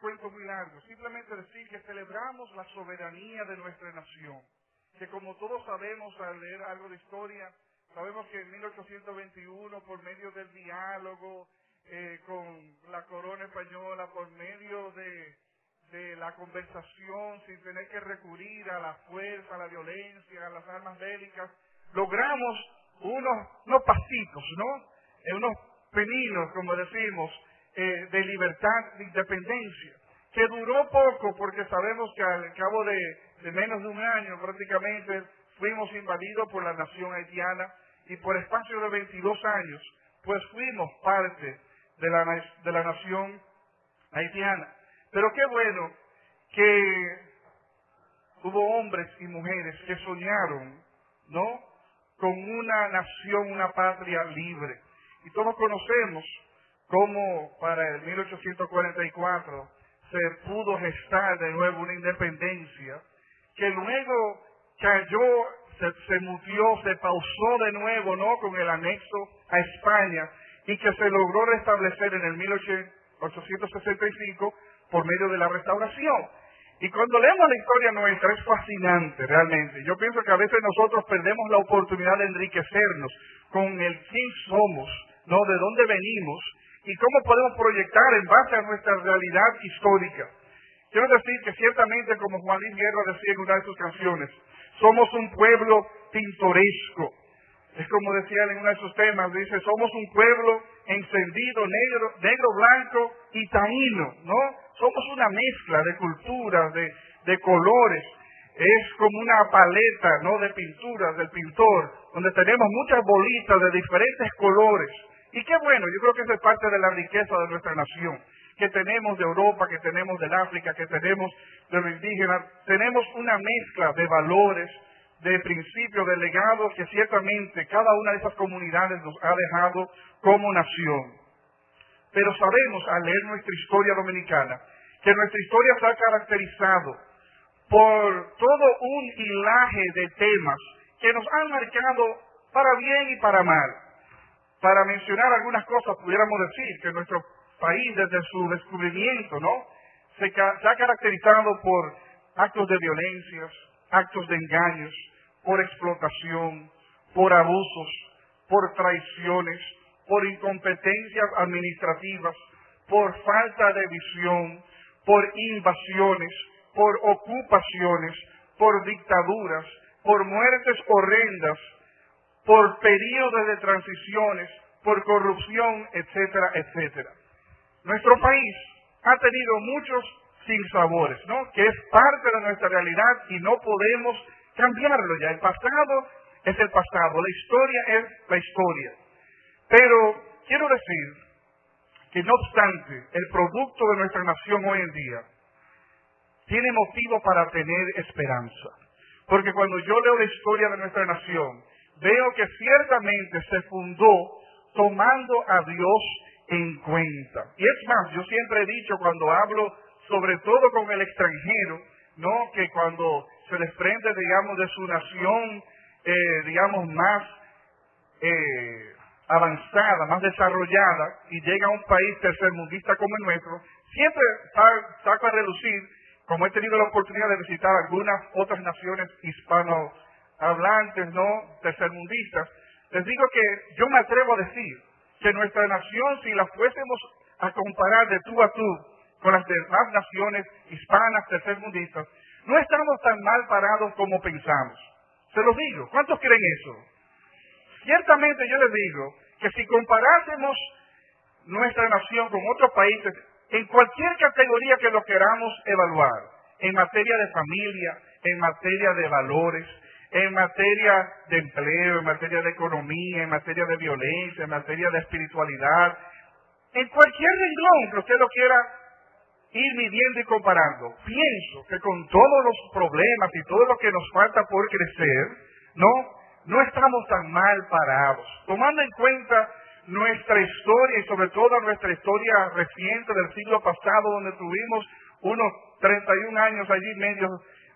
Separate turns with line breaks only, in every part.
Recuento muy largo, simplemente decir que celebramos la soberanía de nuestra nación, que como todos sabemos al leer algo de historia, sabemos que en 1821 por medio del diálogo eh, con la corona española, por medio de, de la conversación, sin tener que recurrir a la fuerza, a la violencia, a las armas bélicas, logramos unos, unos pasitos, ¿no? Eh, unos peninos, como decimos, eh, de libertad, de independencia, que duró poco porque sabemos que al cabo de, menos de un año prácticamente fuimos invadidos por la nación haitiana y por espacio de 22 años, pues fuimos parte de la, de la nación haitiana. Pero qué bueno que hubo hombres y mujeres que soñaron, ¿no? Con una nación, una patria libre. Y todos conocemos cómo para el 1844 se pudo gestar de nuevo una independencia, que luego cayó, se, se mutió, se pausó de nuevo, ¿no? Con el anexo a España y que se logró restablecer en el 1865 por medio de la restauración. Y cuando leemos la historia nuestra es fascinante realmente. Yo pienso que a veces nosotros perdemos la oportunidad de enriquecernos con el quién somos, no de dónde venimos y cómo podemos proyectar en base a nuestra realidad histórica. Quiero decir que ciertamente, como Juan Luis Guerra decía en una de sus canciones, somos un pueblo pintoresco. Es como decía en uno de sus temas, dice, somos un pueblo encendido, negro, negro, blanco y taíno, ¿no? Somos una mezcla de culturas, de, de colores. Es como una paleta, ¿no? De pinturas del pintor, donde tenemos muchas bolitas de diferentes colores. Y qué bueno, yo creo que eso es parte de la riqueza de nuestra nación, que tenemos de Europa, que tenemos del África, que tenemos de los indígenas, tenemos una mezcla de valores, de principios, de legados que ciertamente cada una de esas comunidades nos ha dejado como nación. Pero sabemos al leer nuestra historia dominicana que nuestra historia se ha caracterizado por todo un hilaje de temas que nos han marcado para bien y para mal. Para mencionar algunas cosas, pudiéramos decir que nuestro país desde su descubrimiento, ¿no? Se, se ha caracterizado por actos de violencias, actos de engaños, por explotación, por abusos, por traiciones, por incompetencias administrativas, por falta de visión, por invasiones, por ocupaciones, por dictaduras, por muertes horrendas, por periodos de transiciones, por corrupción, etcétera, etcétera. Nuestro país ha tenido muchos sinsabores, ¿no? Que es parte de nuestra realidad y no podemos cambiarlo ya. El pasado es el pasado, la historia es la historia. Pero quiero decir que no obstante, el producto de nuestra nación hoy en día tiene motivo para tener esperanza. Porque cuando yo leo la historia de nuestra nación, veo que ciertamente se fundó tomando a Dios en cuenta. Y es más, yo siempre he dicho cuando hablo, sobre todo con el extranjero, ¿no? Que cuando se desprende, digamos, de su nación, eh, digamos, más eh, avanzada, más desarrollada, y llega a un país tercermundista como el nuestro, siempre sa- saco a relucir, como he tenido la oportunidad de visitar algunas otras naciones hispanohablantes, ¿no? Tercermundistas, les digo que yo me atrevo a decir que nuestra nación, si la fuésemos a comparar de tú a tú con las demás naciones hispanas tercermundistas, no estamos tan mal parados como pensamos. Se los digo, ¿cuántos creen eso? Ciertamente yo les digo que si comparásemos nuestra nación con otros países, en cualquier categoría que lo queramos evaluar, en materia de familia, en materia de valores, en materia de empleo, en materia de economía, en materia de violencia, en materia de espiritualidad, en cualquier renglón que usted lo quiera ir midiendo y comparando. Pienso que con todos los problemas y todo lo que nos falta por crecer, no, no estamos tan mal parados. Tomando en cuenta nuestra historia y sobre todo nuestra historia reciente del siglo pasado, donde tuvimos unos 31 años allí medios,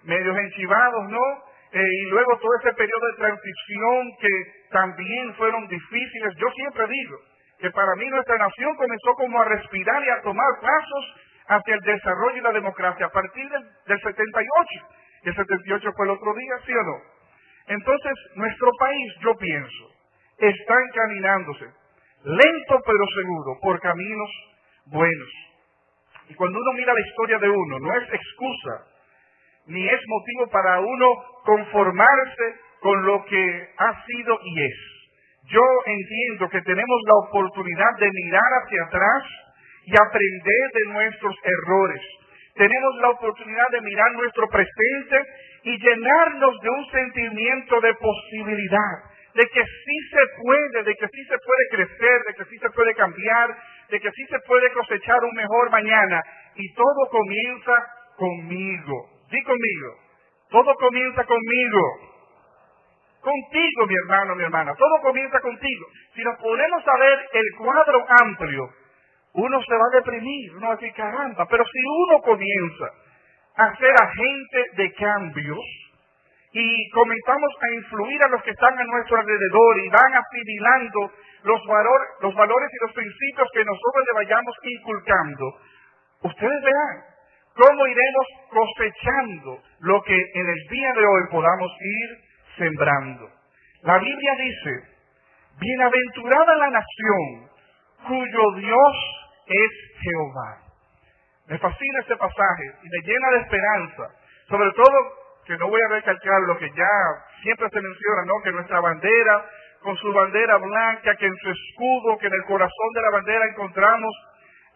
medios enchivados, ¿no? Eh, y luego todo ese periodo de transición que también fueron difíciles. Yo siempre digo que para mí nuestra nación comenzó como a respirar y a tomar pasos hacia el desarrollo y la democracia a partir del, del 78. Y el 78 fue el otro día, ¿sí o no? Entonces, nuestro país, yo pienso, está encaminándose, lento pero seguro, por caminos buenos. Y cuando uno mira la historia de uno, no es excusa, ni es motivo para uno conformarse con lo que ha sido y es. Yo entiendo que tenemos la oportunidad de mirar hacia atrás y aprender de nuestros errores. Tenemos la oportunidad de mirar nuestro presente y llenarnos de un sentimiento de posibilidad, de que sí se puede, de que sí se puede crecer, de que sí se puede cambiar, de que sí se puede cosechar un mejor mañana. Y todo comienza conmigo. Di conmigo. Todo comienza conmigo. Contigo, mi hermano, mi hermana. Todo comienza contigo. Si nos ponemos a ver el cuadro amplio, uno se va a deprimir, uno va a decir, caramba, pero si uno comienza a ser agente de cambios y comenzamos a influir a los que están a nuestro alrededor y van asimilando los, valores y los principios que nosotros le vayamos inculcando, ustedes verán cómo iremos cosechando lo que en el día de hoy podamos ir sembrando. La Biblia dice, bienaventurada la nación cuyo Dios es Jehová. Me fascina este pasaje y me llena de esperanza. Sobre todo, que no voy a recalcar lo que ya siempre se menciona, ¿no? Que nuestra bandera, con su bandera blanca, que en su escudo, que en el corazón de la bandera encontramos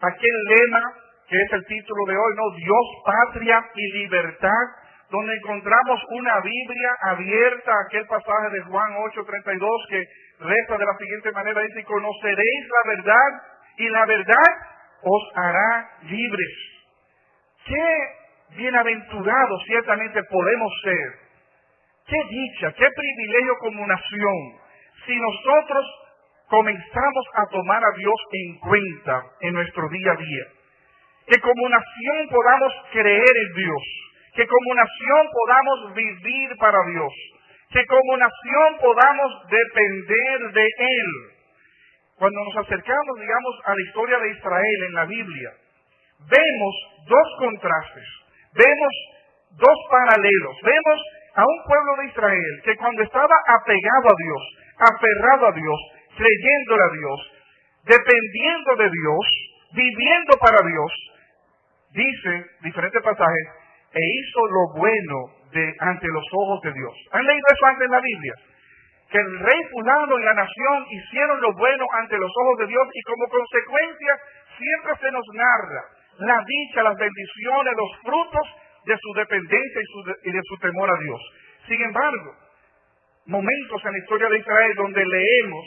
aquel lema que es el título de hoy, ¿no? Dios, patria y libertad, donde encontramos una Biblia abierta, aquel pasaje de Juan 8:32 que resta de la siguiente manera, dice, conoceréis la verdad y la verdad os hará libres. Qué bienaventurados ciertamente podemos ser. Qué dicha, qué privilegio como nación si nosotros comenzamos a tomar a Dios en cuenta en nuestro día a día. Que como nación podamos creer en Dios. Que como nación podamos vivir para Dios. Que como nación podamos depender de Él cuando nos acercamos, digamos, a la historia de Israel en la Biblia, vemos dos contrastes, vemos dos paralelos, vemos a un pueblo de Israel que cuando estaba apegado a Dios, aferrado a Dios, creyéndole a Dios, dependiendo de Dios, viviendo para Dios, dice diferentes pasajes, e hizo lo bueno de, ante los ojos de Dios. ¿Han leído eso antes en la Biblia? que el rey fulano y la nación hicieron lo bueno ante los ojos de Dios y como consecuencia siempre se nos narra la dicha, las bendiciones, los frutos de su dependencia y, de su temor a Dios. Sin embargo, momentos en la historia de Israel donde leemos,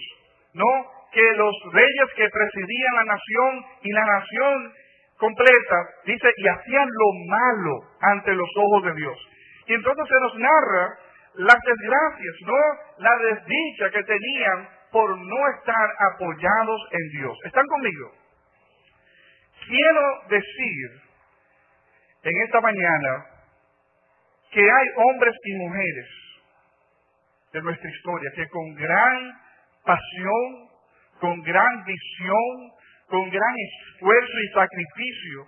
¿no? Que los reyes que presidían la nación y la nación completa, dice, y hacían lo malo ante los ojos de Dios. Y entonces se nos narra las desgracias, no la desdicha que tenían por no estar apoyados en Dios. ¿Están conmigo? Quiero decir en esta mañana que hay hombres y mujeres de nuestra historia que con gran pasión, con gran visión, con gran esfuerzo y sacrificio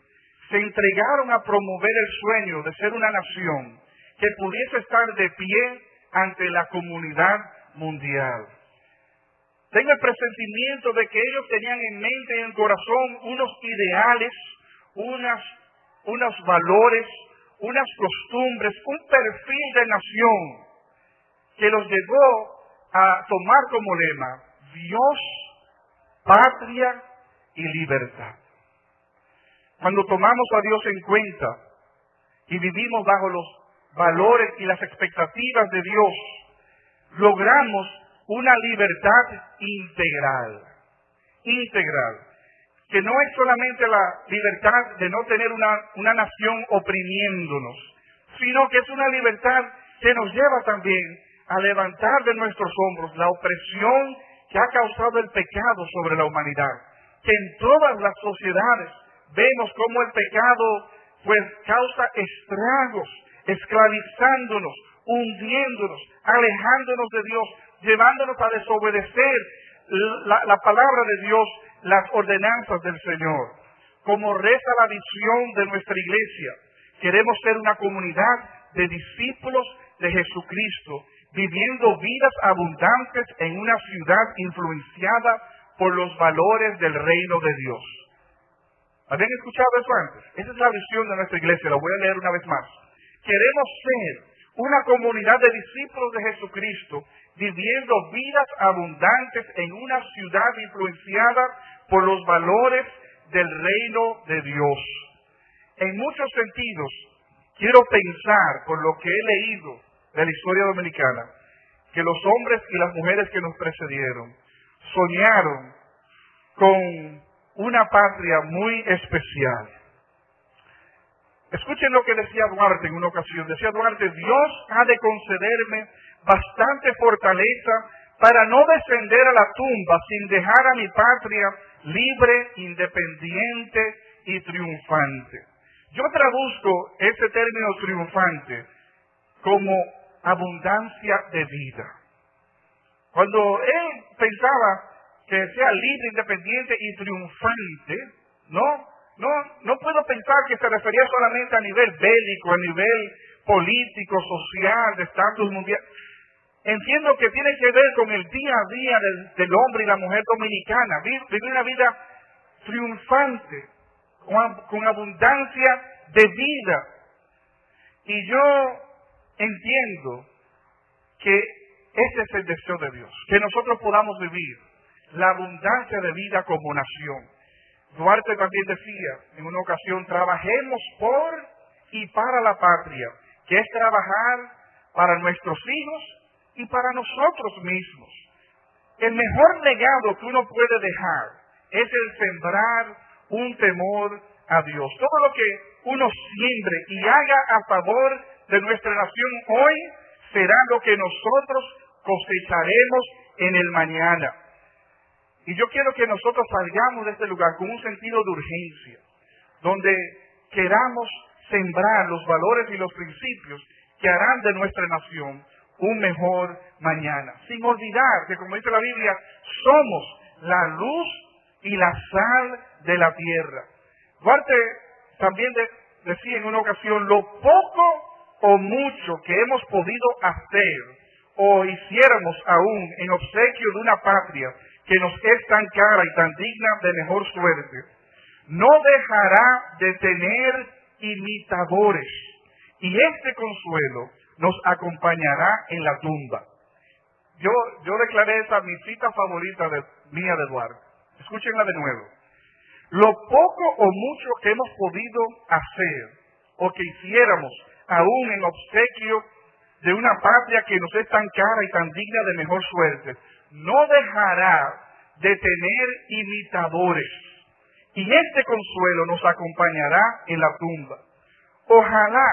se entregaron a promover el sueño de ser una nación que pudiese estar de pie ante la comunidad mundial. Tengo el presentimiento de que ellos tenían en mente y en corazón unos ideales, unas, unos valores, unas costumbres, un perfil de nación que los llevó a tomar como lema Dios, patria y libertad. Cuando tomamos a Dios en cuenta y vivimos bajo los valores y las expectativas de Dios, logramos una libertad integral. Integral. que no es solamente la libertad de no tener una, una nación oprimiéndonos, sino que es una libertad que nos lleva también a levantar de nuestros hombros la opresión que ha causado el pecado sobre la humanidad. Que en todas las sociedades vemos cómo el pecado pues causa estragos, esclavizándonos, hundiéndonos, alejándonos de Dios, llevándonos a desobedecer la, la palabra de Dios, las ordenanzas del Señor. Como reza la visión de nuestra iglesia, queremos ser una comunidad de discípulos de Jesucristo, viviendo vidas abundantes en una ciudad influenciada por los valores del reino de Dios. ¿Habían escuchado eso antes? Esa es la visión de nuestra iglesia, la voy a leer una vez más. Queremos ser una comunidad de discípulos de Jesucristo, viviendo vidas abundantes en una ciudad influenciada por los valores del reino de Dios. En muchos sentidos, quiero pensar, por lo que he leído de la historia dominicana, que los hombres y las mujeres que nos precedieron soñaron con una patria muy especial. Escuchen lo que decía Duarte en una ocasión. Decía Duarte, Dios ha de concederme bastante fortaleza para no descender a la tumba sin dejar a mi patria libre, independiente y triunfante. Yo traduzco ese término triunfante como abundancia de vida. Cuando él pensaba que sea libre, independiente y triunfante, no, no, no puedo pensar que se refería solamente a nivel bélico, a nivel político, social, de estatus mundial. Entiendo que tiene que ver con el día a día del, hombre y la mujer dominicana, vivir una vida triunfante, con, con abundancia de vida. Y yo entiendo que ese es el deseo de Dios, que nosotros podamos vivir la abundancia de vida como nación. Duarte también decía en una ocasión, trabajemos por y para la patria, que es trabajar para nuestros hijos y para nosotros mismos. El mejor legado que uno puede dejar es el sembrar un temor a Dios. Todo lo que uno siembre y haga a favor de nuestra nación hoy será lo que nosotros cosecharemos en el mañana. Y yo quiero que nosotros salgamos de este lugar con un sentido de urgencia, donde queramos sembrar los valores y los principios que harán de nuestra nación un mejor mañana. Sin olvidar que, como dice la Biblia, somos la luz y la sal de la tierra. Duarte también decía en una ocasión, lo poco o mucho que hemos podido hacer o hiciéramos aún en obsequio de una patria que nos es tan cara y tan digna de mejor suerte, no dejará de tener imitadores. Y este consuelo nos acompañará en la tumba. Yo, yo declaré esa mi cita favorita de, mía de Eduardo. Escúchenla de nuevo. Lo poco o mucho que hemos podido hacer o que hiciéramos aún en obsequio de una patria que nos es tan cara y tan digna de mejor suerte, no dejará de tener imitadores. Y este consuelo nos acompañará en la tumba. Ojalá,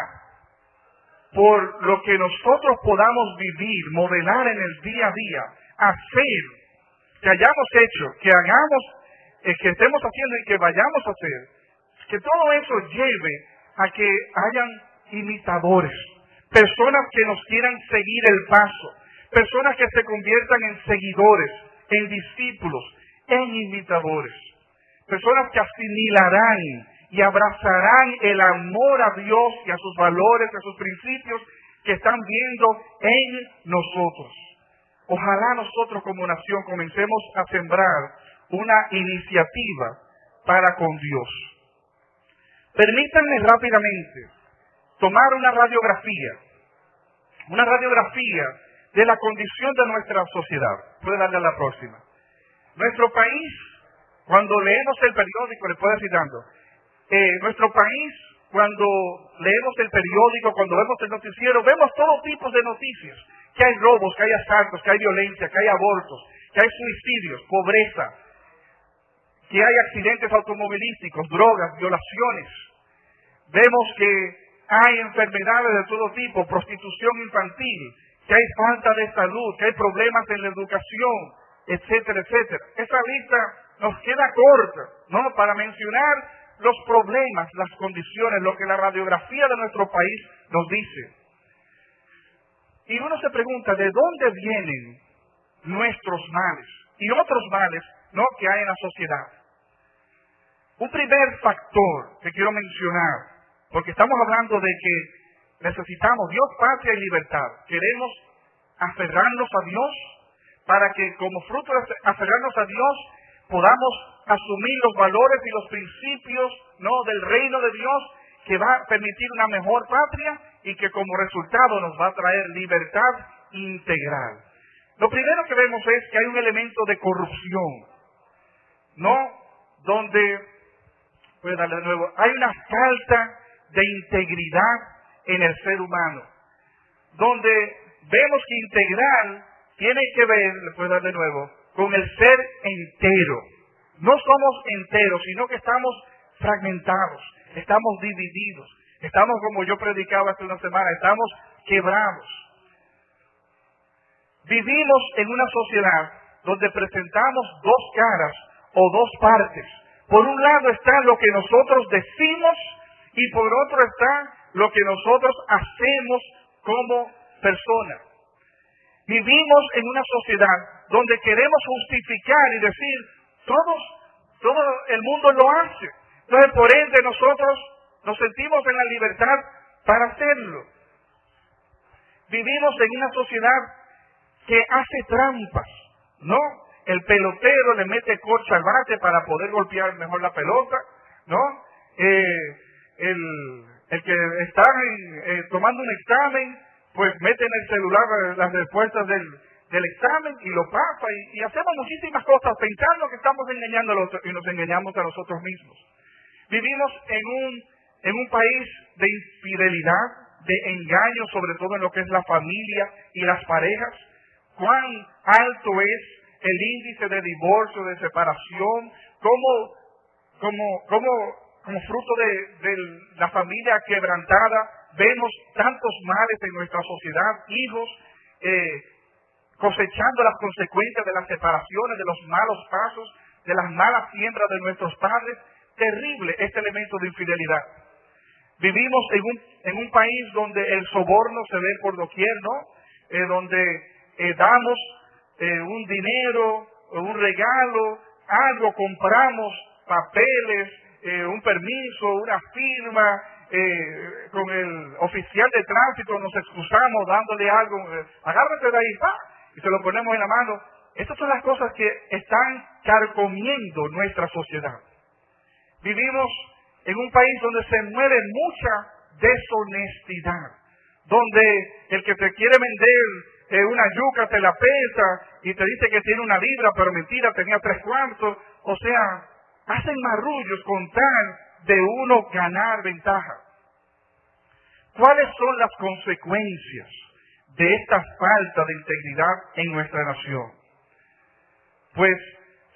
por lo que nosotros podamos vivir, modelar en el día a día, hacer, que hayamos hecho, que hagamos, eh, que estemos haciendo y que vayamos a hacer, que todo eso lleve a que hayan imitadores, personas que nos quieran seguir el paso, personas que se conviertan en seguidores, en discípulos, en imitadores, personas que asimilarán y abrazarán el amor a Dios y a sus valores, a sus principios que están viendo en nosotros. Ojalá nosotros como nación comencemos a sembrar una iniciativa para con Dios. Permítanme rápidamente tomar una radiografía, una radiografía de la condición de nuestra sociedad. Puede darle a la próxima. Nuestro país, cuando leemos el periódico, le puedo decir tanto, eh, nuestro país, cuando leemos el periódico, cuando vemos el noticiero, vemos todo tipo de noticias. Que hay robos, que hay asaltos, que hay violencia, que hay abortos, que hay suicidios, pobreza, que hay accidentes automovilísticos, drogas, violaciones. Vemos que hay enfermedades de todo tipo, prostitución infantil, que hay falta de salud, que hay problemas en la educación, etcétera, etcétera. Esa lista nos queda corta, ¿no? Para mencionar los problemas, las condiciones, lo que la radiografía de nuestro país nos dice. Y uno se pregunta, ¿de dónde vienen nuestros males y otros males ¿no? que hay en la sociedad? Un primer factor que quiero mencionar, porque estamos hablando de que necesitamos Dios, patria y libertad. Queremos aferrarnos a Dios para que como fruto de aferrarnos a Dios podamos asumir los valores y los principios ¿no? del reino de Dios que va a permitir una mejor patria y que como resultado nos va a traer libertad integral. Lo primero que vemos es que hay un elemento de corrupción, ¿no? Donde, voy a darle de nuevo, hay una falta de integridad en el ser humano, donde vemos que integral tiene que ver, le puedo dar de nuevo, con el ser entero. No somos enteros, sino que estamos fragmentados, estamos divididos, estamos como yo predicaba hace una semana, estamos quebrados. Vivimos en una sociedad donde presentamos dos caras o dos partes. Por un lado está lo que nosotros decimos y por otro está lo que nosotros hacemos como personas. Vivimos en una sociedad donde queremos justificar y decir, todos, todo el mundo lo hace. Entonces, por ende, nosotros nos sentimos en la libertad para hacerlo. Vivimos en una sociedad que hace trampas, ¿no? El pelotero le mete corcha al bate para poder golpear mejor la pelota, ¿no? Eh, el, el, que está eh, tomando un examen, pues mete en el celular las respuestas del, del examen y lo pasa y, hacemos muchísimas cosas pensando que estamos engañando a los, y nos engañamos a nosotros mismos. Vivimos en un, en un país de infidelidad, de engaño, sobre todo en lo que es la familia y las parejas. Cuán alto es el índice de divorcio, de separación, cómo, como, como, como fruto de, la familia quebrantada, vemos tantos males en nuestra sociedad, hijos eh, cosechando las consecuencias de las separaciones, de los malos pasos, de las malas siembras de nuestros padres. Terrible este elemento de infidelidad. Vivimos en un, en un país donde el soborno se ve por doquier, ¿no? Eh, donde eh, damos eh, un dinero, un regalo, algo, compramos papeles, un permiso, una firma, con el oficial de tránsito nos excusamos dándole algo, agárrate de ahí, ¡pa! y se lo ponemos en la mano. Estas son las cosas que están carcomiendo nuestra sociedad. Vivimos en un país donde se mueve mucha deshonestidad, donde el que te quiere vender eh, una yuca te la pesa y te dice que tiene una libra, pero mentira, tenía tres cuartos. O sea, hacen marrullos con tal de uno ganar ventaja. ¿Cuáles son las consecuencias de esta falta de integridad en nuestra nación? Pues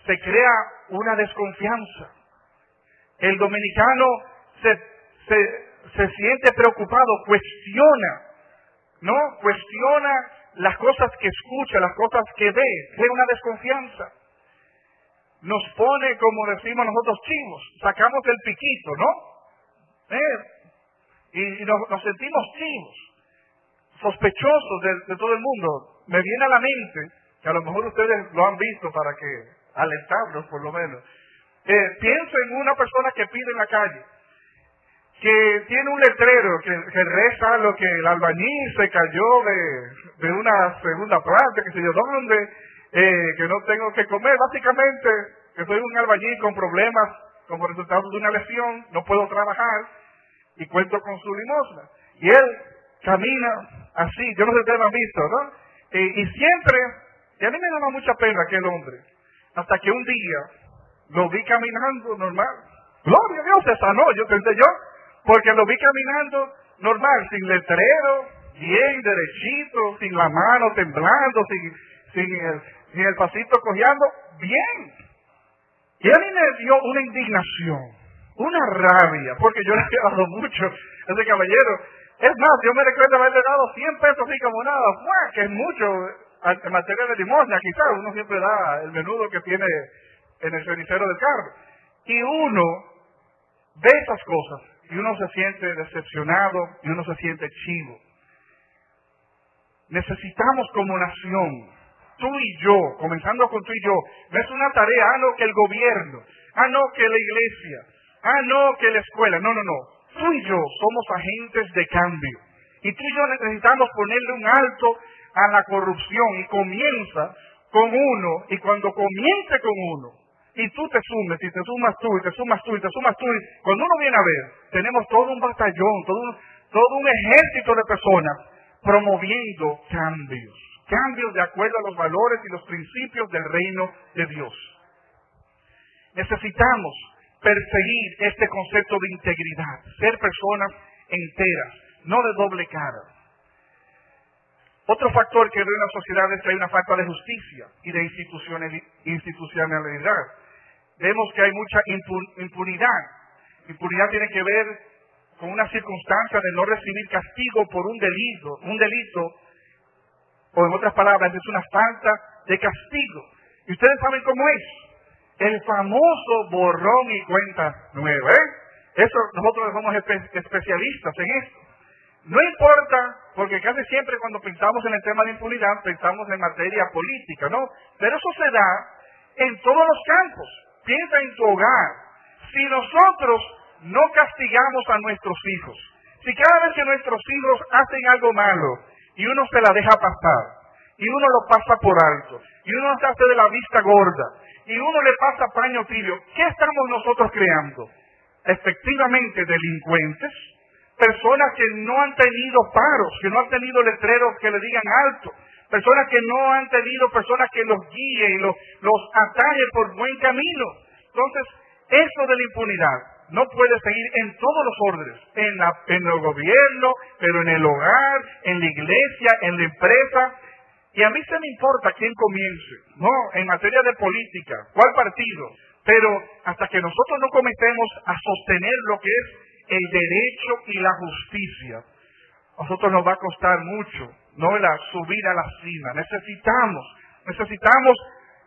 se crea una desconfianza. El dominicano se, se, siente preocupado, cuestiona, ¿no? Cuestiona las cosas que escucha, las cosas que ve, crea una desconfianza. Nos pone, como decimos nosotros, chivos, sacamos el piquito, ¿no? ¿Eh? Y, nos, nos sentimos chivos sospechosos de, todo el mundo. Me viene a la mente, que a lo mejor ustedes lo han visto para que alentarlos por lo menos. Eh, pienso en una persona que pide en la calle, que tiene un letrero que, reza lo que el albañil se cayó de, una segunda planta, que se yo dónde, eh, que no tengo que comer. Básicamente, que soy un albañil con problemas como resultado de una lesión, no puedo trabajar y cuento con su limosna. Y él camina así, yo no sé si lo visto, ¿no? Eh, y siempre, y a mí me daba mucha pena aquel hombre, hasta que un día lo vi caminando normal. Gloria a Dios, se sanó, yo pensé yo, porque lo vi caminando normal, sin letrero, bien derechito, sin la mano temblando, sin, sin, el, sin el pasito cojeando, bien. Y a mí me dio una indignación, una rabia, porque yo le he dado mucho a ese caballero. Es más, yo me recuerdo haberle dado 100 pesos así como nada, que es mucho en materia de limosna, quizás uno siempre da el menudo que tiene en el cenicero del carro. Y uno ve esas cosas y uno se siente decepcionado y uno se siente chivo. Necesitamos como nación, tú y yo, comenzando con tú y yo, no es una tarea, ah, no, que el gobierno, ah, no, que la iglesia, ah, no, que la escuela, no, no, no. Tú y yo somos agentes de cambio. Y tú y yo necesitamos ponerle un alto a la corrupción y comienza con uno y cuando comience con uno y tú te sumes y te sumas tú y te sumas tú y te sumas tú, y cuando uno viene a ver, tenemos todo un batallón, todo un, todo un ejército de personas promoviendo cambios, cambios de acuerdo a los valores y los principios del reino de Dios. Necesitamos perseguir este concepto de integridad, ser personas enteras, no de doble cara. Otro factor que ve una sociedad es que hay una falta de justicia y de institucionalidad. Vemos que hay mucha impunidad. Impunidad tiene que ver con una circunstancia de no recibir castigo por un delito, un delito, o en otras palabras, es una falta de castigo. Y ustedes saben cómo es. El famoso borrón y cuenta nueva. ¿eh? Eso nosotros somos especialistas en esto. No importa, porque casi siempre cuando pensamos en el tema de impunidad pensamos en materia política, ¿no? Pero eso se da en todos los campos. Piensa en tu hogar. Si nosotros no castigamos a nuestros hijos, si cada vez que nuestros hijos hacen algo malo y uno se la deja pasar, y uno lo pasa por alto, y uno se hace de la vista gorda, y uno le pasa paño tibio, ¿qué estamos nosotros creando? Efectivamente, delincuentes, personas que no han tenido paros, que no han tenido letreros que le digan alto, personas que no han tenido personas que los guíen los, los atajen por buen camino. Entonces, eso de la impunidad no puede seguir en todos los órdenes, en, la, en el gobierno, pero en el hogar, en la iglesia, en la empresa. Y a mí se me importa quién comience, ¿no? En materia de política, cuál partido. Pero hasta que nosotros no comencemos a sostener lo que es el derecho y la justicia, a nosotros nos va a costar mucho, no la subir a la cima. Necesitamos, necesitamos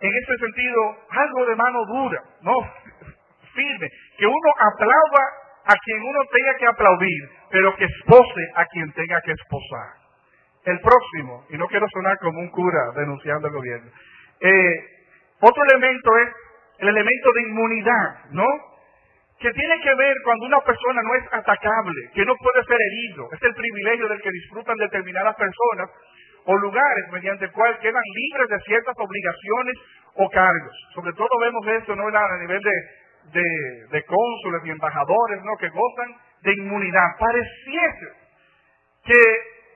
en ese sentido algo de mano dura, no firme, que uno aplauda a quien uno tenga que aplaudir, pero que espose a quien tenga que esposar. El próximo, y no quiero sonar como un cura denunciando al gobierno, eh, otro elemento es el elemento de inmunidad, ¿no? que tiene que ver cuando una persona no es atacable, que no puede ser herido. Es el privilegio del que disfrutan determinadas personas o lugares mediante el cual quedan libres de ciertas obligaciones o cargos. Sobre todo vemos esto ¿no? a nivel de, de, cónsules y embajadores ¿no? que gozan de inmunidad. Pareciese que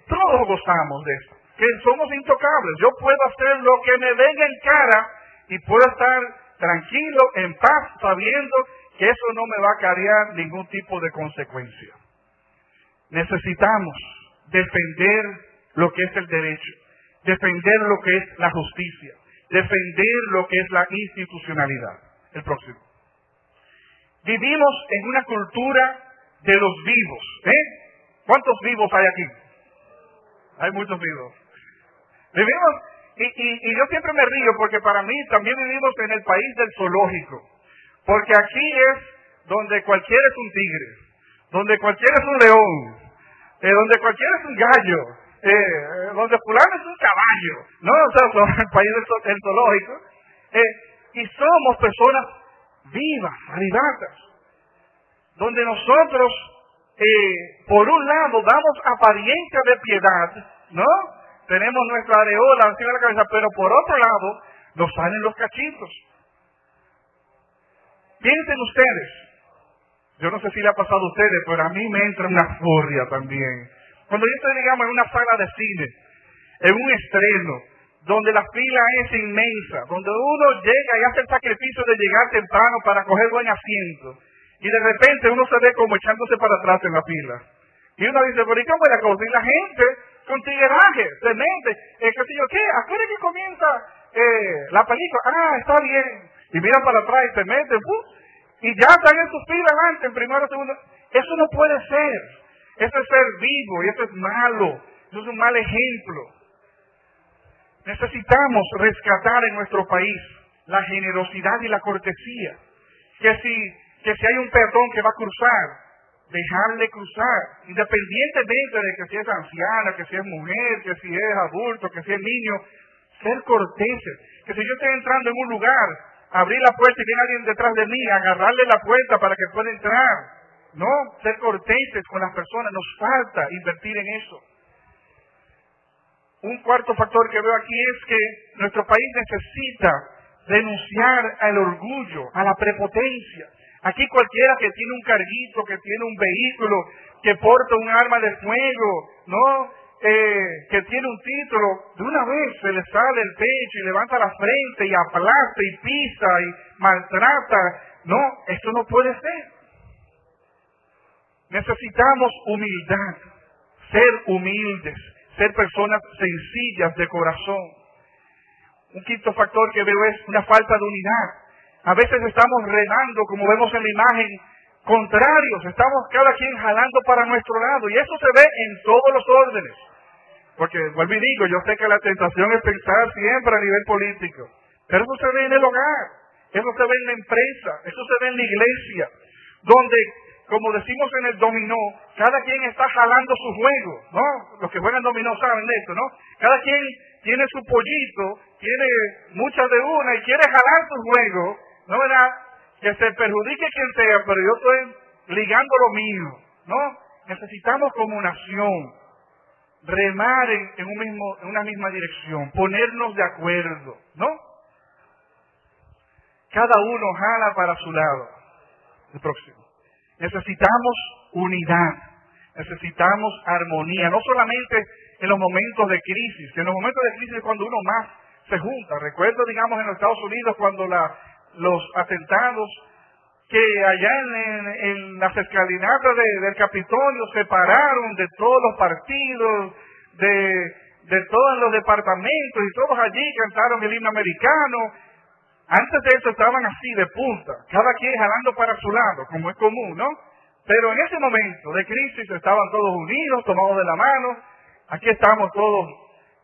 todos gozamos de esto, que somos intocables. Yo puedo hacer lo que me venga en cara y puedo estar tranquilo, en paz, sabiendo que eso no me va a acarrear ningún tipo de consecuencia. Necesitamos defender lo que es el derecho, defender lo que es la justicia, defender lo que es la institucionalidad. El próximo. Vivimos en una cultura de los vivos. ¿eh? ¿Cuántos vivos hay aquí? Hay muchos vivos. Vivimos, y, y yo siempre me río porque para mí también vivimos en el país del zoológico. Porque aquí es donde cualquiera es un tigre, donde cualquiera es un león, eh, donde cualquiera es un gallo, eh, donde fulano es un caballo, ¿no? O sea, el país del, zoológico. Eh, y somos personas vivas, vivatas, donde nosotros, por un lado, damos apariencia de piedad, ¿no? Tenemos nuestra areola encima de la cabeza, pero por otro lado, nos salen los cachitos. Piensen ustedes, yo no sé si le ha pasado a ustedes, pero a mí me entra una furia también. Cuando yo estoy, digamos, en una sala de cine, en un estreno, donde la fila es inmensa, donde uno llega y hace el sacrificio de llegar temprano para coger buen asiento, y de repente uno se ve como echándose para atrás en la fila. Y uno dice, pero ¿y cómo es la cosa? La gente, con tigueraje, se mete, eh, ¿qué sé yo qué? ¿A qué hora que comienza eh, la película? Ah, está bien. y miran para atrás y se meten, y ya están en sus filas antes, en primero, segundo. Eso no puede ser. Eso es ser vivo y eso es malo. Eso es un mal ejemplo. Necesitamos rescatar en nuestro país la generosidad y la cortesía. Que si, que si hay un peatón que va a cruzar, dejarle cruzar, independientemente de que si es anciana, que si es mujer, que si es adulto, que si es niño, ser corteses. Que si yo estoy entrando en un lugar, abrir la puerta y viene alguien detrás de mí, agarrarle la puerta para que pueda entrar. No, ser corteses con las personas, nos falta invertir en eso. Un cuarto factor que veo aquí es que nuestro país necesita denunciar al orgullo, a la prepotencia. Aquí cualquiera que tiene un carguito, que tiene un vehículo, que porta un arma de fuego, ¿no? Eh, que tiene un título, de una vez se le sale el pecho y levanta la frente y aplasta y pisa y maltrata. No, esto no puede ser. Necesitamos humildad, ser humildes, ser personas sencillas de corazón. Un quinto factor que veo es una falta de unidad. A veces estamos remando, como vemos en la imagen, contrarios, estamos cada quien jalando para nuestro lado y eso se ve en todos los órdenes. Porque, vuelvo y digo, yo sé que la tentación es pensar siempre a nivel político, pero eso se ve en el hogar, eso se ve en la empresa, eso se ve en la iglesia, donde, como decimos en el dominó, cada quien está jalando su juego, ¿no? Los que juegan dominó saben de esto, ¿no? Cada quien tiene su pollito, tiene muchas de una y quiere jalar su juego, ¿no verdad? Que se perjudique quien sea, pero yo estoy ligando lo mío, ¿no? Necesitamos como nación remar en, una misma dirección, ponernos de acuerdo, ¿no? Cada uno jala para su lado. El próximo. Necesitamos unidad, necesitamos armonía, no solamente en los momentos de crisis, en los momentos de crisis es cuando uno más se junta. Recuerdo, digamos, en los Estados Unidos cuando la, los atentados que allá en, las escalinatas del Capitolio se pararon de todos los partidos, de, de todos los departamentos y todos allí cantaron el himno americano. Antes de eso estaban así de punta, cada quien jalando para su lado, como es común, ¿no? Pero en ese momento de crisis estaban todos unidos, tomados de la mano. Aquí estamos todos,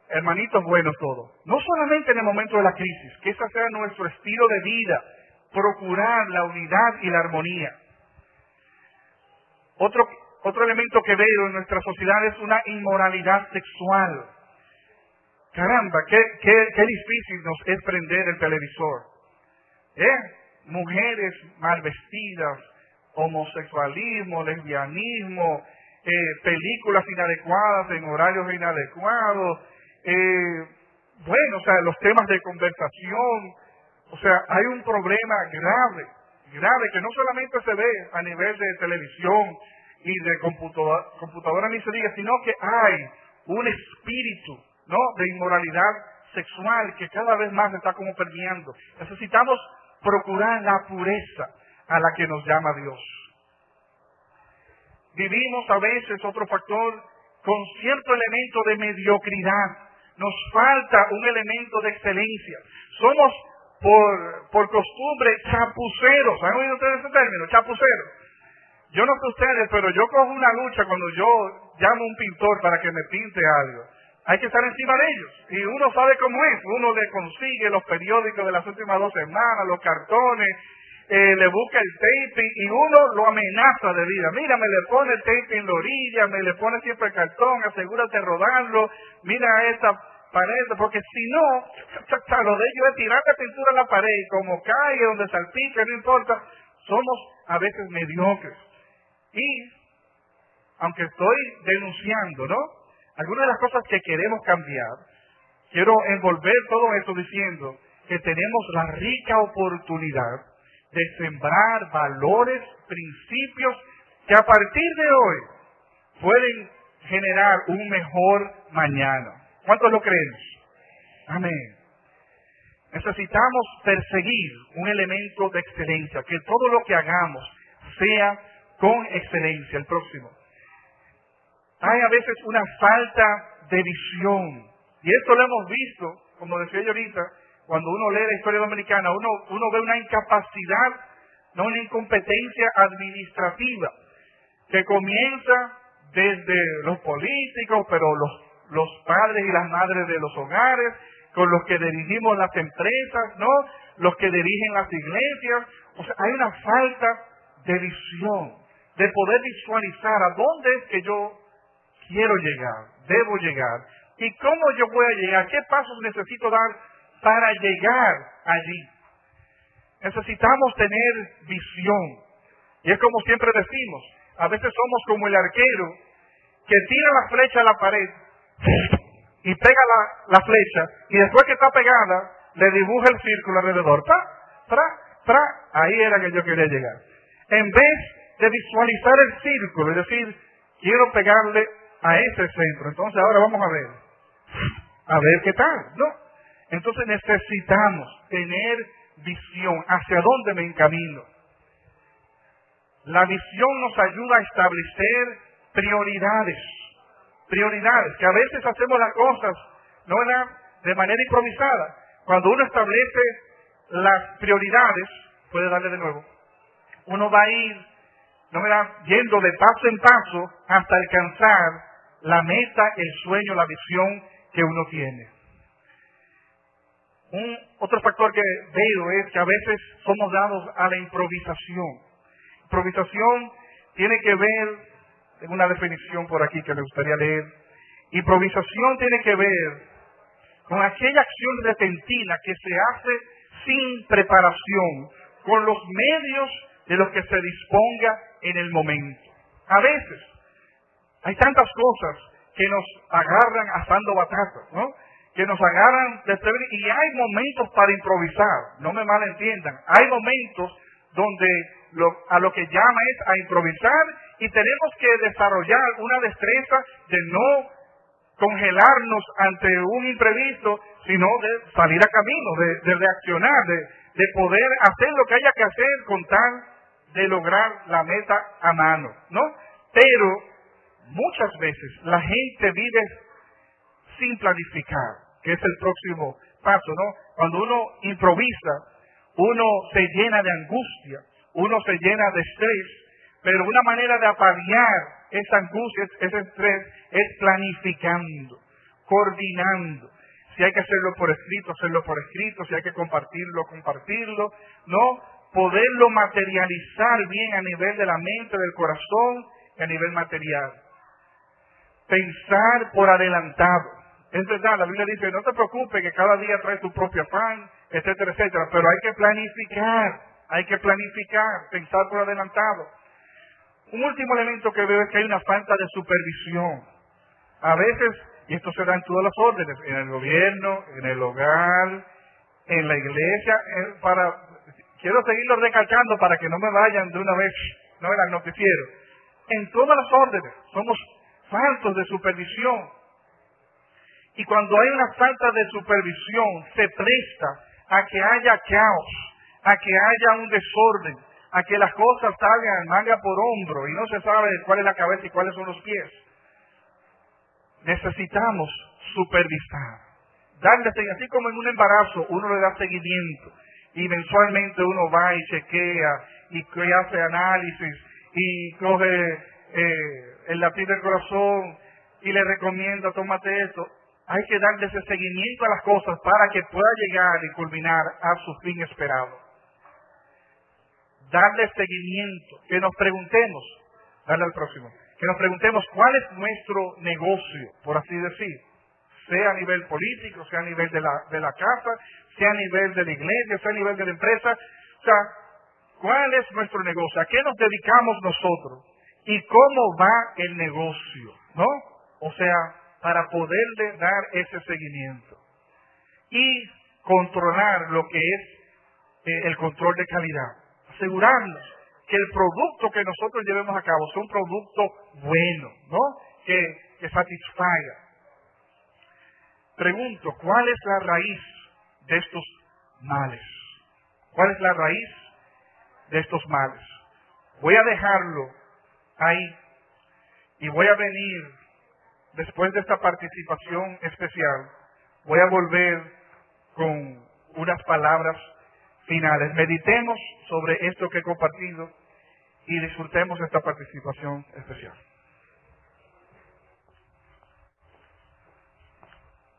hermanitos buenos todos. No solamente en el momento de la crisis, que ese sea nuestro estilo de vida, procurar la unidad y la armonía. Otro, otro elemento que veo en nuestra sociedad es una inmoralidad sexual. Caramba, qué, qué, difícil nos es prender el televisor. ¿Eh? Mujeres mal vestidas, homosexualismo, lesbianismo, eh, películas inadecuadas en horarios inadecuados, eh, bueno, o sea, los temas de conversación, o sea, hay un problema grave, grave, que no solamente se ve a nivel de televisión y de computadora, computadora ni se diga, sino que hay un espíritu, ¿no? De inmoralidad sexual que cada vez más está como permeando. Necesitamos procurar la pureza a la que nos llama Dios. Vivimos a veces otro factor con cierto elemento de mediocridad. Nos falta un elemento de excelencia. Somos por, por costumbre chapuceros. ¿Han oído ustedes ese término? Chapuceros. Yo no sé ustedes, pero yo cojo una lucha cuando yo llamo a un pintor para que me pinte algo. Hay que estar encima de ellos. Y uno sabe cómo es. Uno le consigue los periódicos de las últimas dos semanas, los cartones, eh, le busca el tape y uno lo amenaza de vida. Mira, me le pone el tape en la orilla, me le pone siempre el cartón, asegúrate de rodarlo, mira esta pared, porque si no, lo de ellos es tirarte pintura en la pared como cae, donde salpica, no importa, somos a veces mediocres. Y, aunque estoy denunciando, ¿no? Algunas de las cosas que queremos cambiar, quiero envolver todo esto diciendo que tenemos la rica oportunidad de sembrar valores, principios que a partir de hoy pueden generar un mejor mañana. ¿Cuántos lo creemos? Amén. Necesitamos perseguir un elemento de excelencia, que todo lo que hagamos sea con excelencia. El próximo. Hay a veces una falta de visión. Y esto lo hemos visto, como decía yo ahorita, cuando uno lee la historia dominicana, uno, uno ve una incapacidad, no una incompetencia administrativa, que comienza desde los políticos, pero los, los padres y las madres de los hogares, con los que dirigimos las empresas, ¿no? Los que dirigen las iglesias. O sea, hay una falta de visión, de poder visualizar a dónde es que yo quiero llegar, debo llegar, y cómo yo voy a llegar, qué pasos necesito dar para llegar allí. Necesitamos tener visión. Y es como siempre decimos, a veces somos como el arquero que tira la flecha a la pared y pega la, flecha y después que está pegada le dibuja el círculo alrededor. Tra, tra, tra. Ahí era que yo quería llegar. En vez de visualizar el círculo y decir, quiero pegarle a ese centro. Entonces ahora vamos a ver. A ver qué tal, ¿no? Entonces necesitamos tener visión. ¿Hacia dónde me encamino? La visión nos ayuda a establecer prioridades prioridades, que a veces hacemos las cosas no de manera improvisada. Cuando uno establece las prioridades, puede darle de nuevo, uno va a ir no yendo de paso en paso hasta alcanzar la meta, el sueño, la visión que uno tiene. Un otro factor que veo es que a veces somos dados a la improvisación. Improvisación tiene que ver tengo una definición por aquí que me gustaría leer. Improvisación tiene que ver con aquella acción repentina que se hace sin preparación, con los medios de los que se disponga en el momento. A veces hay tantas cosas que nos agarran asando batatas, ¿no? Que nos agarran de y hay momentos para improvisar, no me malentiendan, hay momentos donde a lo que llama es a improvisar y tenemos que desarrollar una destreza de no congelarnos ante un imprevisto, sino de salir a camino, de, reaccionar, de, de, poder hacer lo que haya que hacer con tal de lograr la meta a mano, ¿no? Pero muchas veces la gente vive sin planificar, que es el próximo paso, ¿no? Cuando uno improvisa, uno se llena de angustia, uno se llena de estrés, pero una manera de apalear esa angustia, ese estrés, es planificando, coordinando. Si hay que hacerlo por escrito, hacerlo por escrito, si hay que compartirlo, compartirlo, ¿no? Poderlo materializar bien a nivel de la mente, del corazón y a nivel material. Pensar por adelantado. Es verdad, la Biblia dice, no te preocupes que cada día trae tu propio pan, etcétera, etcétera, pero hay que planificar, hay que planificar, pensar por adelantado. Un último elemento que veo es que hay una falta de supervisión. A veces, y esto se da en todas las órdenes, en el gobierno, en el hogar, en la iglesia, para, quiero seguirlo recalcando para que no me vayan de una vez, no el noticiero. En todas las órdenes somos faltos de supervisión. Y cuando hay una falta de supervisión, se presta a que haya caos, a que haya un desorden, a que las cosas salgan manga por hombro y no se sabe cuál es la cabeza y cuáles son los pies. Necesitamos supervisar. Darle, así como en un embarazo uno le da seguimiento y mensualmente uno va y chequea y hace análisis y coge eh, el lápiz del corazón y le recomienda, tómate esto. Hay que darle ese seguimiento a las cosas para que pueda llegar y culminar a su fin esperado. Darle seguimiento, que nos preguntemos, darle al próximo, que nos preguntemos cuál es nuestro negocio, por así decir, sea a nivel político, sea a nivel de la, de la casa, sea a nivel de la iglesia, sea a nivel de la empresa, o sea, cuál es nuestro negocio, a qué nos dedicamos nosotros y cómo va el negocio, ¿no? O sea, para poderle dar ese seguimiento y controlar lo que es eh, el control de calidad asegurarnos que el producto que nosotros llevemos a cabo sea un producto bueno, ¿no? Que, que satisfaga. Pregunto, ¿cuál es la raíz de estos males? ¿Cuál es la raíz de estos males? Voy a dejarlo ahí y voy a venir después de esta participación especial, voy a volver con unas palabras finales. Meditemos sobre esto que he compartido y disfrutemos esta participación especial.